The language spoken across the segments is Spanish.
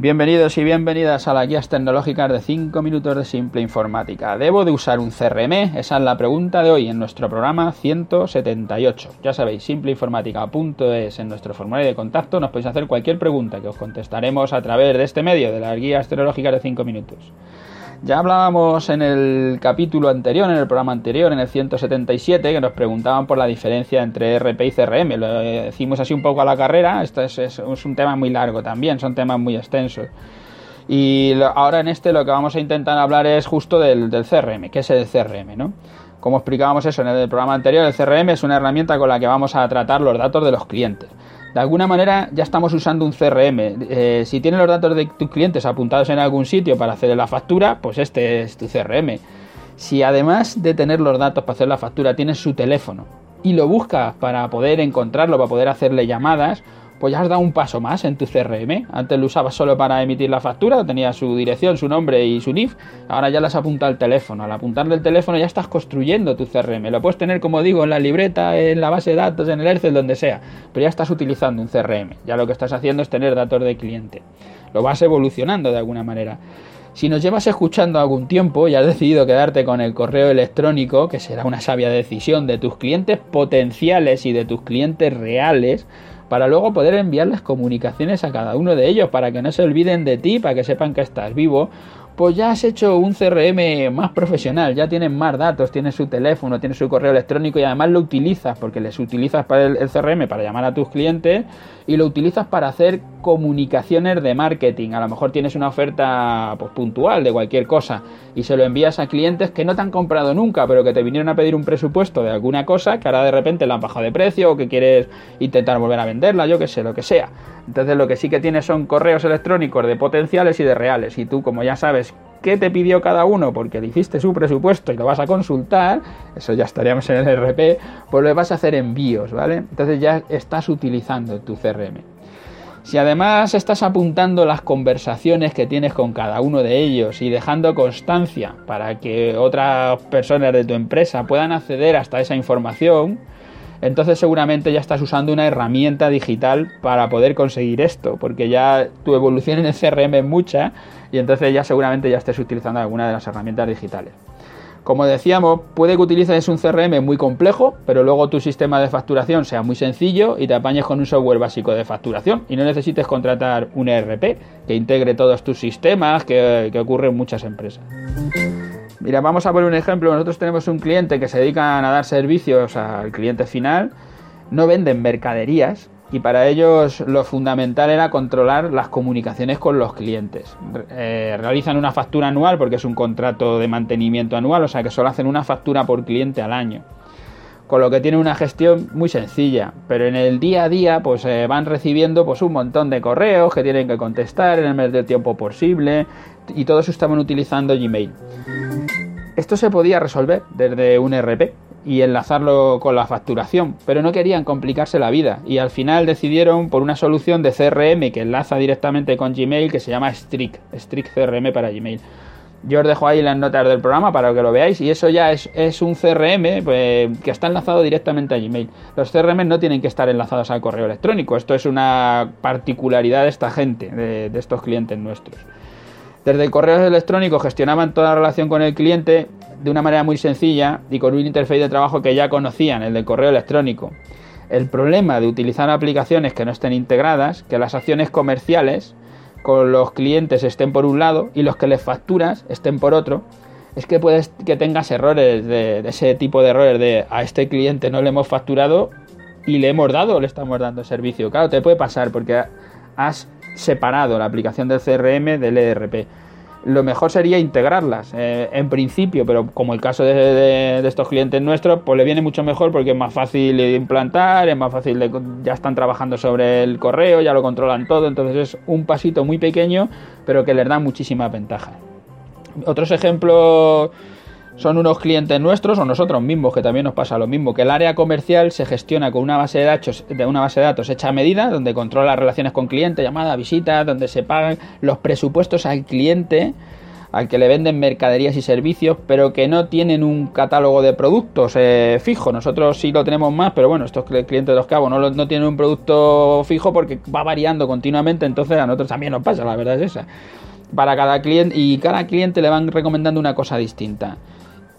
Bienvenidos y bienvenidas a las guías tecnológicas de 5 minutos de simple informática. ¿Debo de usar un CRM? Esa es la pregunta de hoy en nuestro programa 178. Ya sabéis, simpleinformática.es en nuestro formulario de contacto nos podéis hacer cualquier pregunta que os contestaremos a través de este medio de las guías tecnológicas de 5 minutos. Ya hablábamos en el capítulo anterior, en el programa anterior, en el 177, que nos preguntaban por la diferencia entre RP y CRM. Lo decimos así un poco a la carrera, esto es, un tema muy largo también, son temas muy extensos. Y ahora en este lo que vamos a intentar hablar es justo del, CRM, que es el CRM, ¿no? Como explicábamos eso en el programa anterior, el CRM es una herramienta con la que vamos a tratar los datos de los clientes de alguna manera ya estamos usando un CRM. Eh, si tienes los datos de tus clientes apuntados en algún sitio para hacer la factura, pues este es tu CRM. Si además de tener los datos para hacer la factura tienes su teléfono y lo buscas para poder encontrarlo, para poder hacerle llamadas, pues ya has dado un paso más en tu CRM. Antes lo usabas solo para emitir la factura, tenía su dirección, su nombre y su NIF. Ahora ya las apunta al teléfono. Al apuntarle el teléfono ya estás construyendo tu CRM. Lo puedes tener, como digo, en la libreta, en la base de datos, en el Excel, donde sea. Pero ya estás utilizando un CRM. Ya lo que estás haciendo es tener datos de cliente. Lo vas evolucionando de alguna manera. Si nos llevas escuchando algún tiempo y has decidido quedarte con el correo electrónico, que será una sabia decisión de tus clientes potenciales y de tus clientes reales, para luego poder enviarles comunicaciones a cada uno de ellos para que no se olviden de ti, para que sepan que estás vivo pues ya has hecho un CRM más profesional, ya tienes más datos, tienes su teléfono, tienes su correo electrónico y además lo utilizas porque les utilizas para el, CRM para llamar a tus clientes y lo utilizas para hacer comunicaciones de marketing. A lo mejor tienes una oferta pues, puntual de cualquier cosa y se lo envías a clientes que no te han comprado nunca, pero que te vinieron a pedir un presupuesto de alguna cosa que ahora de repente la han bajado de precio o que quieres intentar volver a venderla, yo que sé, lo que sea. Entonces lo que sí que tienes son correos electrónicos de potenciales y de reales. Y tú, como ya sabes qué te pidió cada uno porque le hiciste su presupuesto y lo vas a consultar, eso ya estaríamos en el RP, pues le vas a hacer envíos, ¿vale? Entonces ya estás utilizando tu CRM. Si además estás apuntando las conversaciones que tienes con cada uno de ellos y dejando constancia para que otras personas de tu empresa puedan acceder hasta esa información, entonces seguramente ya estás usando una herramienta digital para poder conseguir esto, porque ya tu evolución en el CRM es mucha y entonces ya seguramente ya estés utilizando alguna de las herramientas digitales. Como decíamos, puede que utilices un CRM muy complejo, pero luego tu sistema de facturación sea muy sencillo y te apañes con un software básico de facturación y no necesites contratar un ERP que integre todos tus sistemas, que, que ocurre en muchas empresas. Mira, vamos a poner un ejemplo. Nosotros tenemos un cliente que se dedica a dar servicios al cliente final. No venden mercaderías y para ellos lo fundamental era controlar las comunicaciones con los clientes. Eh, realizan una factura anual porque es un contrato de mantenimiento anual, o sea que solo hacen una factura por cliente al año. Con lo que tienen una gestión muy sencilla, pero en el día a día pues eh, van recibiendo pues un montón de correos que tienen que contestar en el mes tiempo posible y todos estaban utilizando Gmail. Esto se podía resolver desde un RP y enlazarlo con la facturación, pero no querían complicarse la vida y al final decidieron por una solución de CRM que enlaza directamente con Gmail que se llama Strict, Strict CRM para Gmail. Yo os dejo ahí las notas del programa para que lo veáis y eso ya es, un CRM pues, que está enlazado directamente a Gmail. Los CRM no tienen que estar enlazados al correo electrónico, esto es una particularidad de esta gente, de estos clientes nuestros. Desde el correo electrónico gestionaban toda la relación con el cliente de una manera muy sencilla y con un interface de trabajo que ya conocían, el del correo electrónico. El problema de utilizar aplicaciones que no estén integradas, que las acciones comerciales con los clientes estén por un lado y los que les facturas estén por otro, es que puedes que tengas errores de, de ese tipo de errores de a este cliente no le hemos facturado y le hemos dado le estamos dando servicio. Claro, te puede pasar porque has separado la aplicación del CRM del ERP. Lo mejor sería integrarlas eh, en principio, pero como el caso de, estos clientes nuestros, pues le viene mucho mejor porque es más fácil de implantar, es más fácil de, ya están trabajando sobre el correo, ya lo controlan todo, entonces es un pasito muy pequeño, pero que les da muchísimas ventajas. Otros ejemplos son unos clientes nuestros o nosotros mismos, que también nos pasa lo mismo, que el área comercial se gestiona con una base de datos, de una base de datos hecha a medida, donde controla relaciones con cliente, llamadas, visitas, donde se pagan los presupuestos al cliente al que le venden mercaderías y servicios, pero que no tienen un catálogo de productos eh, fijo. Nosotros sí lo tenemos más, pero bueno, estos clientes de los cabos no, no tienen un producto fijo porque va variando continuamente, entonces a nosotros también nos pasa, la verdad es esa. Para cada cliente, y cada cliente le van recomendando una cosa distinta.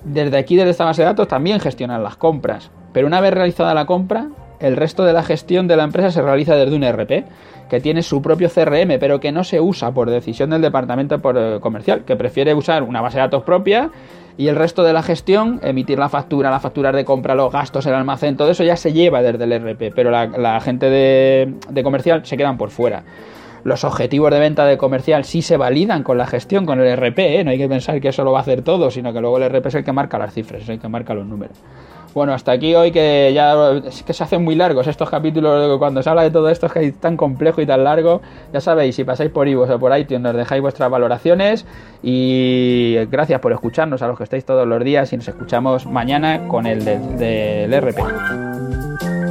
Desde aquí, desde esta base de datos, también gestionan las compras. Pero una vez realizada la compra, el resto de la gestión de la empresa se realiza desde un ERP que tiene su propio CRM, pero que no se usa por decisión del departamento eh, comercial, que prefiere usar una base de datos propia y el resto de la gestión, emitir la factura, las facturas de compra, los gastos, el almacén, todo eso ya se lleva desde el ERP, pero la, gente de, comercial se quedan por fuera. Los objetivos de venta de comercial sí se validan con la gestión, con el ERP, ¿eh? no hay que pensar que eso lo va a hacer todo, sino que luego el ERP es el que marca las cifras, es el que marca los números. Bueno, hasta aquí hoy que ya que se hacen muy largos estos capítulos cuando se habla de todo esto es que es tan complejo y tan largo. Ya sabéis, si pasáis por iVoox o por iTunes nos dejáis vuestras valoraciones y gracias por escucharnos a los que estáis todos los días y nos escuchamos mañana con el del RP.